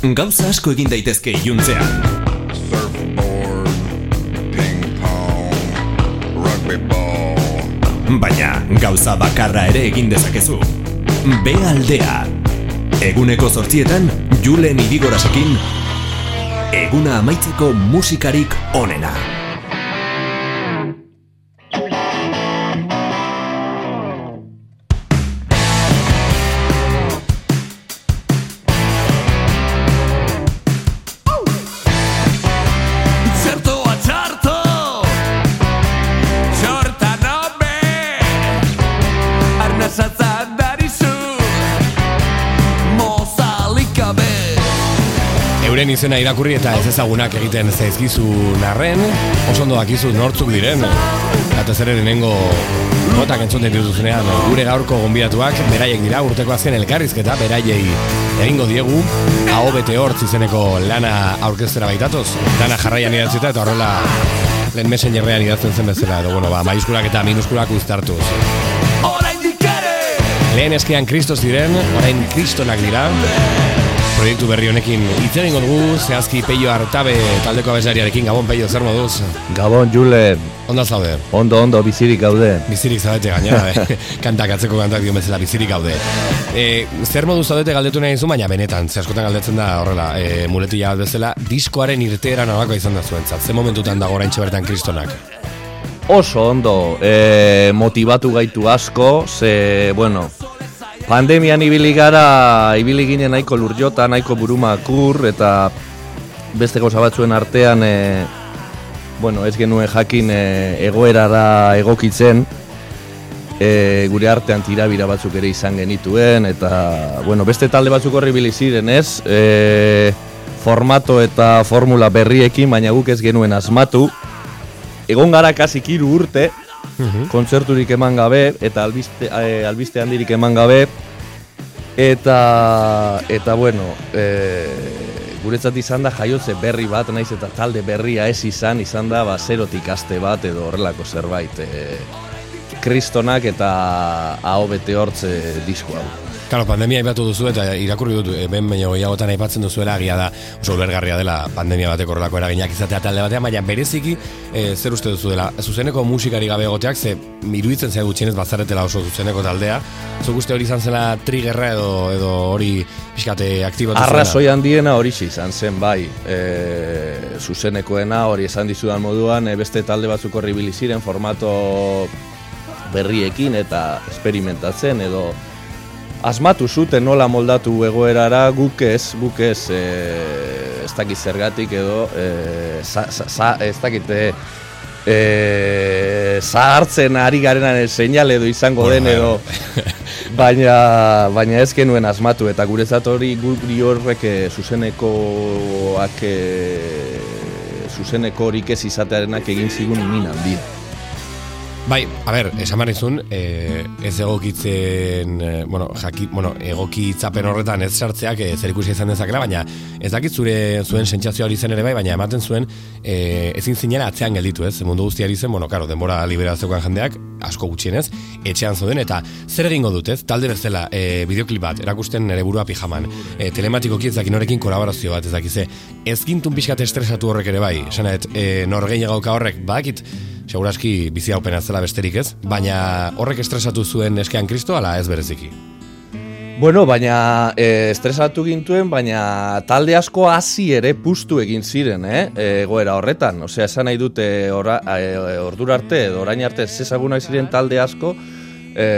Gauza asko egin daitezke iluntzean. Surfboard, ping pong, rugby ball. Baina gauza bakarra ere egin dezakezu. Be aldea. Eguneko zortzietan, Julen Irigorasekin, eguna amaitzeko musikarik onena. Arnasatzat darizu Mozalik gabe Euren izena irakurri eta ez ezagunak egiten zaizkizun arren, oso ondo dakizu nortzuk diren. Eta zer lehenengo notak entzun dituzunean gure gaurko gonbidatuak beraiek dira urteko azken elkarrizketa beraiei egingo diegu. Hau bete hortz izeneko lana aurkeztera baitatoz. Lana jarraian idatzita eta horrela lehen messengerrean idazten zen bezala. Edo bueno, ba, maiuskulak eta minuskulak uztartuz Lehen eskean kristos diren, orain kristonak dira Proiektu berri honekin hitz egingo dugu, zehazki Peio Artabe taldeko abeslariarekin, Gabon Peio, zer moduz? Gabon, Julen, Onda zaude? ondo, ondo, bizirik gaude. Bizirik zaudete gainera, eh? kantak atzeko kantak dion bezala bizirik gaude. E, zer modu zaudete galdetu nahi zu, baina benetan, ze askotan galdetzen da horrela, e, muletila bat bezala, diskoaren irteera nolako izan da zuentzat, ze momentutan dago orain bertan kristonak? Oso ondo, e, motivatu gaitu asko, ze, bueno, pandemian ibili gara, ibili ginen nahiko lurjota, nahiko burumakur, eta beste gauza batzuen artean, e, bueno, ez genuen jakin e, egoerara egokitzen, e, gure artean tirabira batzuk ere izan genituen, eta, bueno, beste talde batzuk horri ibili ziren, ez? E, formato eta formula berriekin, baina guk ez genuen asmatu, egon gara kasik hiru urte, kontzerturik eman gabe, eta albiste, eh, albiste handirik eman gabe, eta, eta bueno, e, guretzat izan da jaiotze berri bat, naiz eta talde berria ez izan, izan da ba, zerotik aste bat edo horrelako zerbait. E, kristonak eta aho bete hortze disko hau. Claro, pandemia aipatu duzu eta irakurri dut hemen baina gehiagotan aipatzen duzuela agia da oso ulergarria dela pandemia batek horrelako eraginak izatea talde batean, baina bereziki e, zer uste duzu dela zuzeneko musikari gabe egoteak ze iruditzen zaigu gutxienez bazaretela oso zuzeneko taldea. Zuk uste hori izan zela triggerra edo edo hori pixkate aktibatu zuela? Arrazoi handiena hori izan zen, bai. E, zuzenekoena hori esan dizudan moduan, e, beste talde batzuk horri ziren formato berriekin eta esperimentatzen edo asmatu zuten nola moldatu egoerara guk ez, guk ez, e, ez dakit zergatik edo, e, za, za, za, ez dakit, e, e, zahartzen ari garenan seinale edo izango Bueno, den edo, baina, baina ez genuen asmatu eta guretzat hori guri horrek e, zuzenekoak e, zuzeneko horik ez izatearenak egin zigun min handia. Bai, a ber, esan behar nizun, eh, ez egokitzen, eh, bueno, jaki, bueno, egokitzapen horretan ez sartzeak eh, zer ikusi izan dezakela, baina ez dakit zure zuen sentsazioa hori zen ere bai, baina ematen zuen eh, ezin zinela atzean gelditu, ez? Mundu guztiari zen, bueno, karo, denbora liberazioan jendeak, asko gutxienez, etxean zoden, eta zer egingo dut, ez? Talde bezala, eh, bideoklip bat, erakusten nere burua pijaman, eh, telematikoki ez dakin norekin kolaborazio bat, ez dakize, ez gintun pixkat estresatu horrek ere bai, esan et, eh, norgein horrek, badakit, Seguraski bizi haupena zela besterik ez, baina horrek estresatu zuen eskean kristo ala ez bereziki. Bueno, baina e, estresatu gintuen, baina talde asko hasi ere pustu egin ziren, eh? egoera horretan. Osea, esan nahi dute ora, e, ordura arte, edo orain arte ez ezagunak ziren talde asko, e,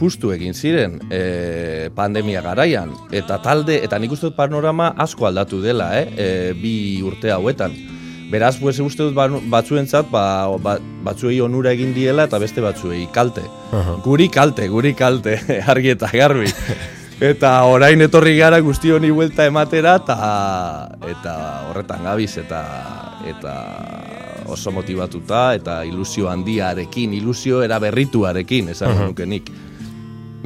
pustu egin ziren e, pandemia garaian. Eta talde, eta nik uste panorama asko aldatu dela, eh? e, bi urte hauetan. Beraz, pues, uste dut ba- batzuentzat, ba, ba, batzuei onura egin diela eta beste batzuei kalte. Guri kalte, guri kalte, argi eta garbi. Eta orain etorri gara guzti honi buelta ematera eta eta horretan gabiz eta eta oso motivatuta eta ilusio handiarekin, ilusio eraberrituarekin, esan uh nuke nik.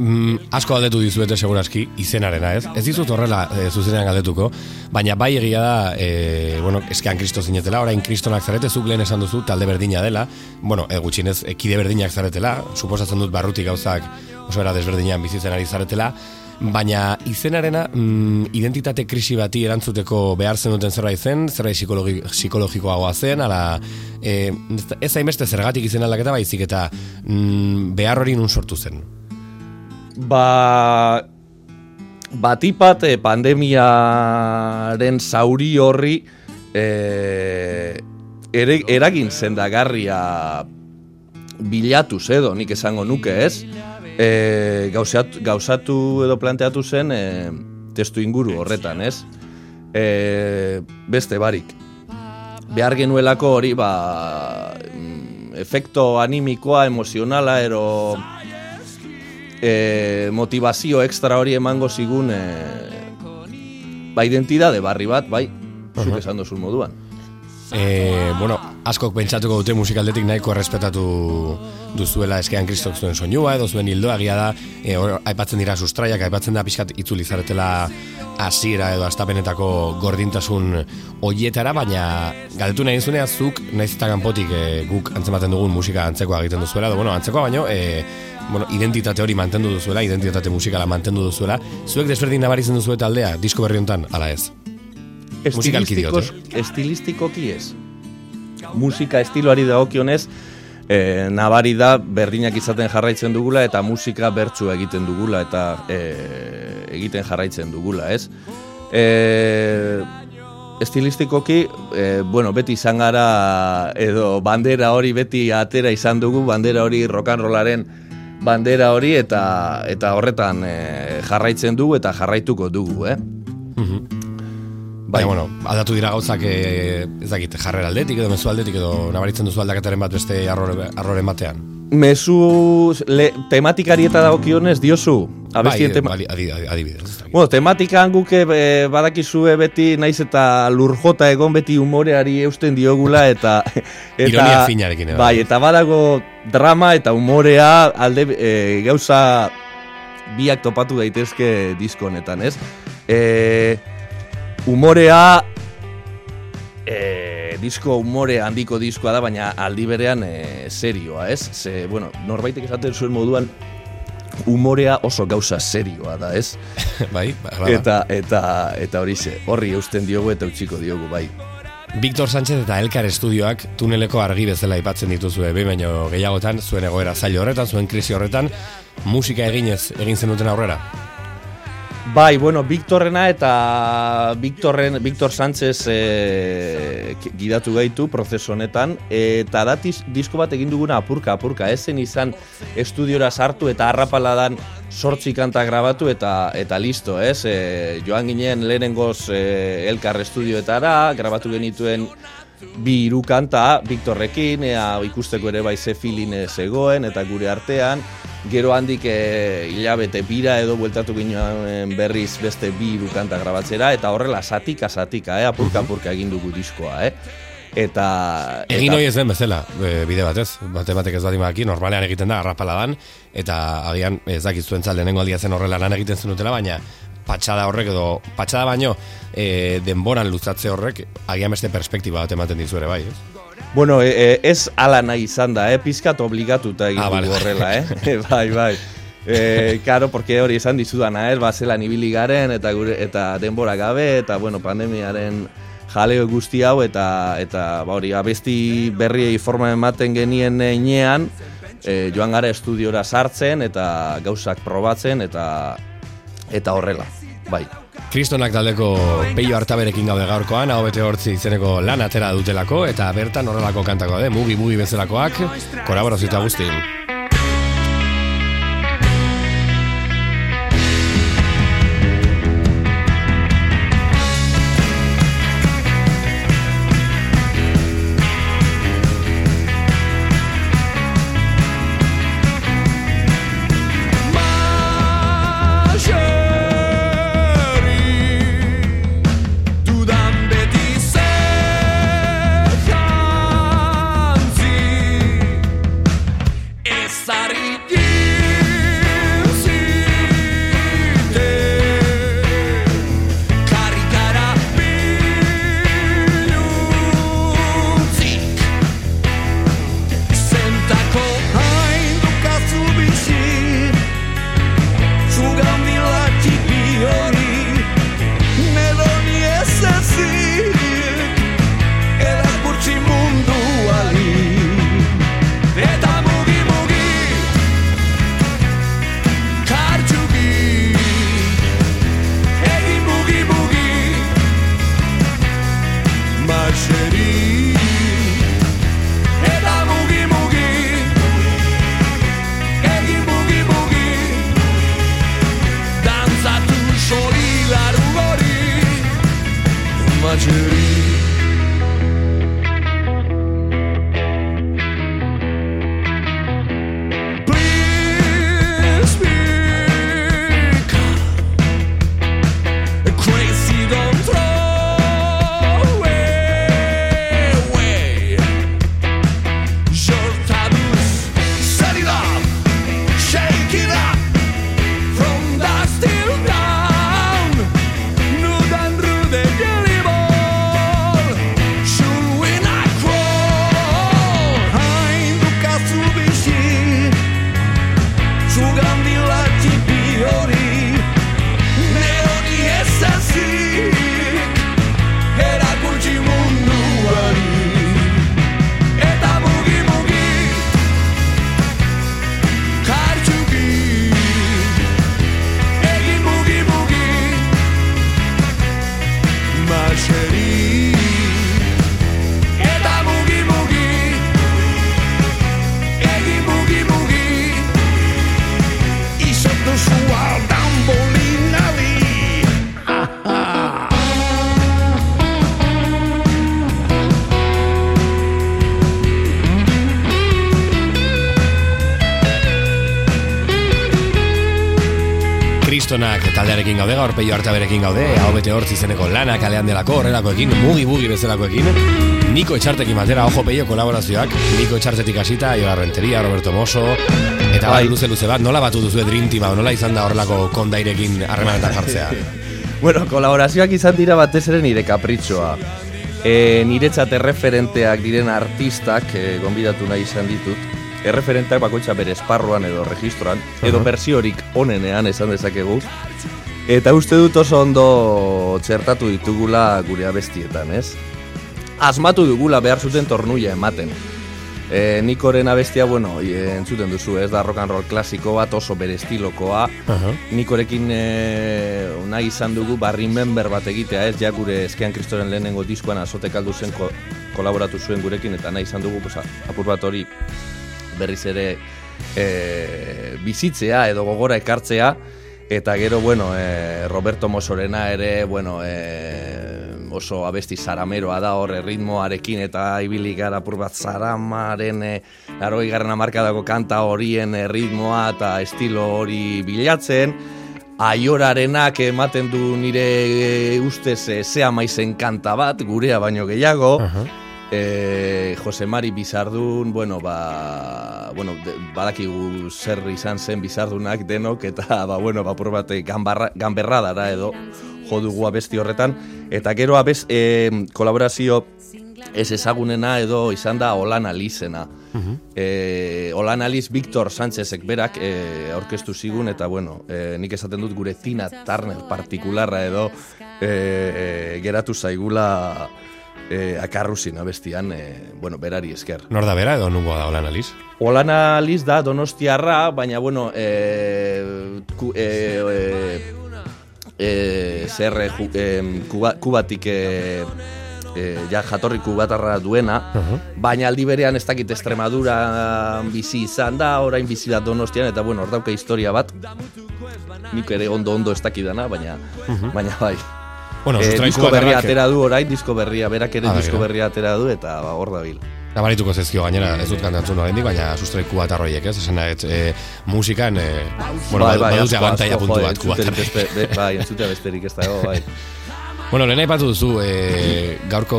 Mm, asko galdetu dizuete seguraski izenarena, ez? Ez dizut horrela e, zuzenean galdetuko, baina bai egia da, e, bueno, eskean kristo zinetela, orain kristonak zarete, zuk lehen esan duzu, talde berdina dela, bueno, e, gutxinez, e, kide berdinak zaretela, suposatzen dut barrutik gauzak oso era desberdinean bizitzen ari zaretela, baina izenarena mm, identitate krisi bati erantzuteko behar zen duten zerbait zen, zerbait psikologi, psikologikoagoa zen, ala e, ez hainbeste zergatik izen aldaketa baizik eta mm, behar hori nun sortu zen. Ba, batipat eh, pandemiaren zauri horri eh, ere, eragin zendagarria bilatuz edo, nik esango nuke ez, eh, gauzatu, gauzatu edo planteatu zen eh, testu inguru horretan ez, eh, beste barik. Behar genuelako hori ba, mm, efekto animikoa, emozionala, ero e, motivazio extra hori emango zigun e, ba identidade barri bat, bai, zuk esan dozun moduan. E, bueno, askok pentsatuko dute musikaldetik nahiko errespetatu duzuela eskean kristok zuen soinua edo zuen hildoa egia da e, hor, aipatzen dira sustraiak, aipatzen da pixkat itzuli zaretela hasiera edo astapenetako gordintasun hoietara, baina galdetu nahi zunea zuk naiz eta kanpotik e, guk antzematen dugun musika antzekoa egiten duzuela, edo bueno, antzekoa baino e, bueno, identitate hori mantendu duzuela, identitate musikala mantendu duzuela, zuek desberdin nabaritzen duzu eta aldea, disko berri hontan, ala ez? Musikalki diot, Estilistikos- Estilistikoki ez. Musika estiloari dagokionez, e, nabari da berdinak izaten jarraitzen dugula eta musika bertsu egiten dugula eta e, egiten jarraitzen dugula, ez? E, estilistikoki, e, bueno, beti izan gara edo bandera hori beti atera izan dugu, bandera hori and rollaren bandera hori eta eta horretan e, jarraitzen dugu eta jarraituko dugu, eh? Bai, bueno, aldatu dira gauzak e, ez dakit, jarrera aldetik edo mezu aldetik edo nabaritzen duzu aldaketaren bat beste arrore, arroren batean. Mezu le, tematikari eta dagokionez diozu. Abestien bai, tema... adi- adi- adi- adibidez. Bueno, tematikan guke e, badakizue beti naiz eta lurjota egon beti umoreari eusten diogula eta eta Ironia finarekin, bai, eta badago drama eta umorea alde e, gauza biak topatu daitezke disko honetan, ez? E, umorea e, disko umore handiko diskoa da, baina aldi berean e, serioa, ez? Ze, bueno, norbaitek esaten zuen moduan umorea oso gauza serioa da, ez? bai, bai. Eta eta eta horixe, horri eusten diogu eta utziko diogu bai. Victor Sánchez eta Elkar Estudioak tuneleko argi bezala aipatzen dituzue behin baino gehiagotan zuen egoera zailo horretan, zuen krisi horretan, musika eginez egin zenuten aurrera. Bai, bueno, Victorrena eta Victorren, Victor Sánchez e, gidatu gaitu prozesu honetan eta da disko bat egin duguna apurka apurka, ez zen izan estudiora sartu eta harrapaladan sortzi kanta grabatu eta eta listo, ez? E, joan ginen lehenengoz e, Elkar estudioetara, grabatu genituen bi hiru kanta Victorrekin, ea ikusteko ere bai ze feeling zegoen eta gure artean, gero handik e, hilabete bira edo bueltatu ginen berriz beste bi hiru kanta grabatzera eta horrela satika satika, eh, apurka apurka egin dugu diskoa, eh. Eta Egin hori ez den bezala, e, bide batez, bate batek ez badimaki, normalean egiten da, arrapaladan, eta agian ez dakit zuentzat lehenengo aldia zen horrela lan egiten zenutela, baina patxada horrek edo, patxada baino, e, denboran luzatze horrek, agian beste perspektiba bat ematen dizu ere bai, ez? Bueno, e, e, ez ala nahi izan da, eh? pizkat obligatuta egin Ah, vale. horrela, eh? bai, bai. E, karo, porque hori esan dizudana, eh? ba, zelan ibili garen, eta, gure, eta denbora gabe, eta, bueno, pandemiaren jaleo guzti hau, eta, eta ba, hori, abesti berriei forma ematen genien inean, e, joan gara estudiora sartzen, eta gauzak probatzen, eta, eta horrela, bai. Kristonak taldeko peio hartaberekin gaude gaurkoan, hau bete hortzi izeneko lan atera dutelako, eta bertan horrelako kantako de, mugi mugi bezalakoak, kolaborazio eta guztin. Kristonak taldearekin gaude, gaur peio berekin gaude, hau bete hortz izeneko lana kalean delako, horrelakoekin, mugi-mugi bezalakoekin, Niko Etxartekin batera, ojo peio kolaborazioak, Niko Etxartetik hasita, Iola Renteria, Roberto Mosso, eta bai, luze luze bat, nola batu duzu Dream Team, hau, nola izan da horrelako kondairekin harremanetan jartzea? bueno, kolaborazioak izan dira batez ere nire kapritxoa. E, niretzat erreferenteak diren artistak e, gonbidatu nahi izan ditut. Erreferenteak bakoitza bere esparruan edo registroan, edo bersiorik onenean esan dezakegu. Eta uste dut oso ondo txertatu ditugula gure abestietan, ez? Asmatu dugula behar zuten tornuia ematen. E, Nikoren abestia, bueno, entzuten duzu, ez da rock and roll klasiko bat oso bere estilokoa. Nikorekin e, nahi izan dugu barri member bat egitea, ez ja gure eskean kristoren lehenengo diskoan azote kaldu zen ko, kolaboratu zuen gurekin, eta nahi izan dugu pues, apur bat hori berriz ere e, bizitzea edo gogora ekartzea, eta gero, bueno, e, Roberto Mosorena ere, bueno, e, oso abesti zarameroa da hor ritmoarekin eta ibili gara apur bat zaramaren e, laroi garren amarkadako kanta horien ritmoa eta estilo hori bilatzen. Aiorarenak ematen du nire e, ustez e, zea maizen kanta bat, gurea baino gehiago E, Jose Mari Bizardun, bueno, ba, bueno, de, badakigu zer izan zen Bizardunak denok, eta, ba, bueno, ba, bate ganberra dara edo, jodugu abesti horretan, eta gero abez, e, kolaborazio ez ezagunena edo izan da Olan Alizena. Uh e, Olan Aliz Victor Sánchezek berak e, aurkeztu zigun, eta bueno, e, nik esaten dut gure Tina Turner partikularra edo e, e, geratu zaigula e, akarruzin abestian, e, bueno, berari esker. Nor da bera edo nungo da Olan Aliz? Olan Aliz da donostiarra, baina bueno, e, ku, e, e, e, zer e, kuba, kubatik e, e, ja jatorri kubatarra duena, baina aldi berean ez dakit Estremadura bizi izan da, orain bizi da donostian, eta bueno, hor dauka historia bat, nik ere ondo ondo ez dakidana, baina, baina bai. Bueno, e, disko berria atera du orain, disko berria, berak ere ah, disko berria atera du, eta ba, hor da bil. Nabarituko zezkio gainera, ez dut kantantzun horrendik, baina sustraiku bat arroiek, ez? Esan nahet, e, musikan, e, bueno, bai, bai, badute abantaia puntu bat, kubat Bai, entzutea besterik ez dago, bai. Bueno, lehen aipatu duzu, e, gaurko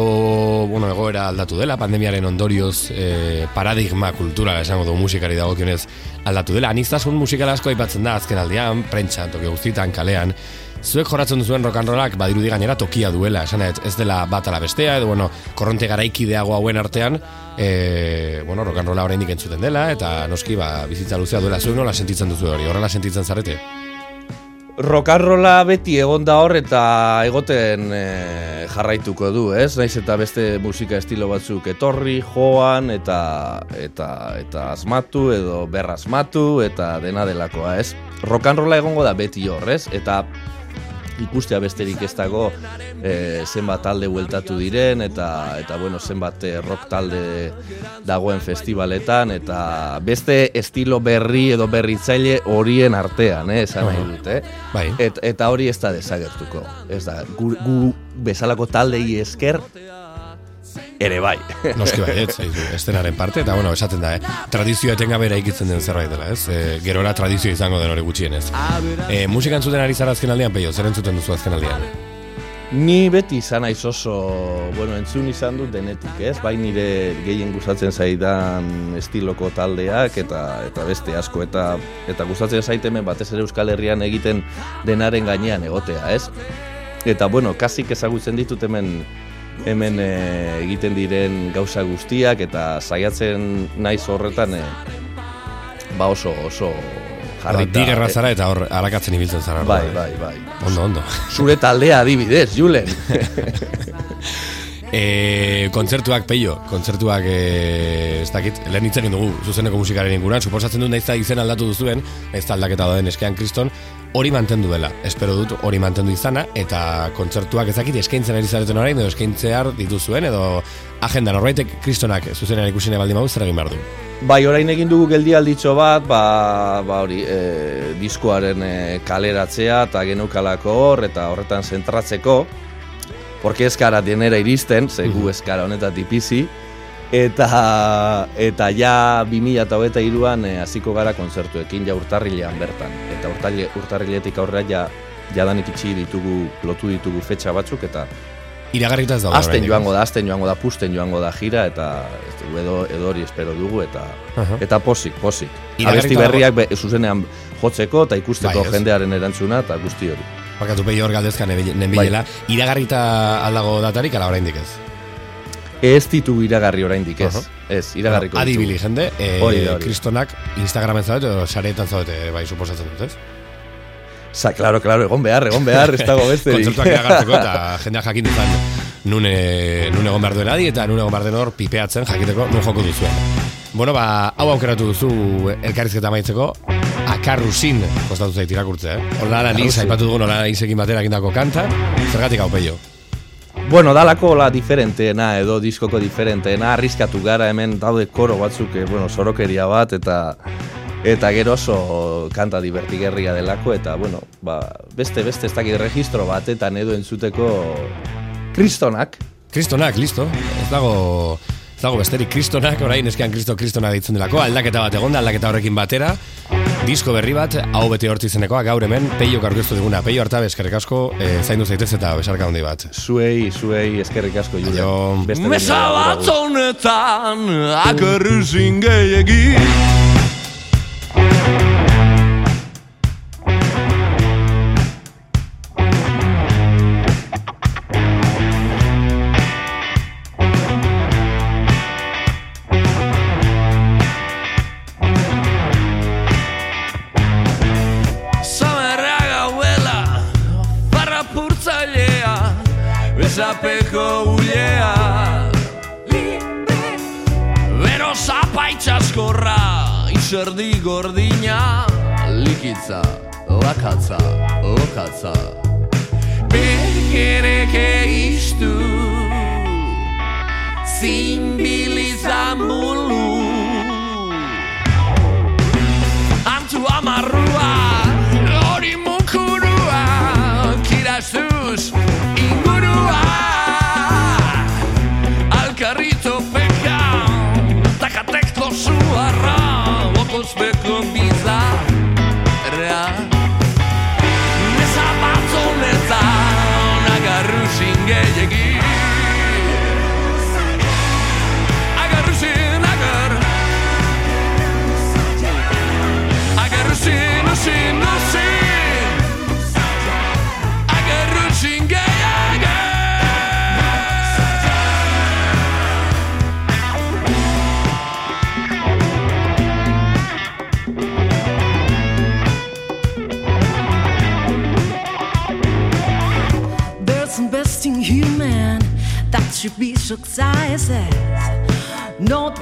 bueno, egoera aldatu dela, pandemiaren ondorioz e, paradigma kultura esango du musikari dagokionez aldatu dela. Aniztasun musikal asko aipatzen da azken aldean, prentxan, toki guztitan, kalean, Zuek jorratzen duzuen rock and rollak badirudi gainera tokia duela, esan ez dela bat ala bestea, edo bueno, korronte garaikideago hauen artean, e, bueno, rock and rolla oraindik entzuten dela, eta noski ba, bizitza luzea duela zuek nola sentitzen duzu hori, horrela sentitzen zarete? Rolla beti egon da hor eta egoten e, jarraituko du, ez? Naiz eta beste musika estilo batzuk etorri, joan eta eta eta asmatu edo berrasmatu eta dena delakoa, ez? Rolla egongo da beti hor, ez? Eta ikustea besterik ez dago e, zenbat talde bueltatu diren eta eta bueno zenbat eh, rock talde dagoen festivaletan eta beste estilo berri edo berritzaile horien artean, eh, esan nahi dut, eh? Bai. eta hori ez da desagertuko. Ez da, gu, gu bezalako taldei esker ere bai. Noski bai, ez, estenaren parte, eta bueno, esaten da, eh? tradizioa etengabe eraikitzen den zerbait dela, ez? E, gerora tradizio izango den hori gutxienez. E, musika entzuten ari zara azken aldean, peio, zer entzuten duzu azken aldean? Ni beti izan aiz oso, bueno, entzun izan dut denetik, ez? Bai nire gehien gustatzen zaidan estiloko taldeak eta eta beste asko eta eta gustatzen zaitemen batez ere Euskal Herrian egiten denaren gainean egotea, ez? Eta bueno, kasik ezagutzen ditut hemen hemen e, egiten diren gauza guztiak eta saiatzen naiz horretan e, ba oso oso jarrita. Ba, gerra zara eta hor arakatzen ibiltzen zara. Bai, bai, bai. Ondo, ondo. Zure taldea adibidez, Julen. E, kontzertuak peio, kontzertuak e, ez dakit, lehen itzen dugu zuzeneko musikaren inguruan, suposatzen dut naizta izen aldatu duzuen, ez aldaketa doden eskean kriston, hori mantendu dela, espero dut hori mantendu izana, eta kontzertuak ez dakit eskaintzen ari zareten orain, edo eskaintzear dituzuen, edo agenda. Norbaitek kristonak zuzenean ikusine baldin mauz, zer egin behar du? Bai, orain egin dugu geldi alditxo bat, ba, ba hori, e, diskoaren e, kaleratzea eta genukalako hor, eta horretan zentratzeko, porque ez gara dienera iristen, ze gu ez gara honetatik bizi, Eta, eta ja 2008an e, hasiko gara kontzertuekin ja urtarrilean bertan. Eta urtarrile, urtarriletik aurrera ja, jadanik itxi ditugu, lotu ditugu fetxa batzuk, eta Iragarrita ez daude. Azten joango da, azten joango da, pusten joango da gira, eta ez edo, edo hori espero dugu, eta Aha. eta posik, posik. Abesti dago- berriak be, zuzenean jotzeko eta ikusteko Bai, jendearen erantzuna, eta guzti hori. Barkatu peio hor galdezka nenbilela. Iragarrita aldago datarik, ala oraindik ez. Ez ditugu iragarri oraindik ez. Aha. Ez, iragarriko Adibili, ditugu. jende, e, Hori hori. kristonak Instagramen zaudete, edo sareetan zaudete, bai, suposatzen dut, ez? Sa, claro, claro, egon behar, egon behar, ez dago besterik. Kontzertuak iragartzeko eta jendeak jakin dezan nun, e, nun egon behar duen adi eta nun egon behar den hor pipeatzen jakiteko nun joko duzuen. Bueno, ba, hau aukeratu duzu elkarrizketa amaitzeko, akarrusin kostatu zait irakurtzea, eh? Liz, Akarrusin. aipatu dugun hola Lizekin batera egindako kanta, zergatik hau peio. Bueno, dalako la diferenteena edo diskoko diferenteena, arriskatu gara hemen daude koro batzuk, eh, bueno, sorokeria bat eta eta gero oso kanta divertigerria delako eta bueno, ba, beste beste ez dakit registro batetan edo entzuteko kristonak. Kristonak, listo, ez dago... Dago besterik kristonak, orain eskean kristo kristona ditzen delako, aldaketa bat egonda, aldaketa horrekin batera, disko berri bat, hau bete hortzi zenekoa, gaur hemen, peio aurkeztu diguna, peio harta eskerrik asko, e, zaindu zaitez eta besarka handi bat. Zuei, zuei eskerrik asko Julen. Aio. Mesa bat gura, honetan Akarruzin gordina Likitza, lakatza, lokatza Begereke iztu Zimbilizan bulu Antu amarrua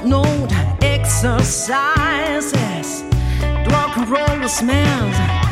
Note exercises, rock and roll smells.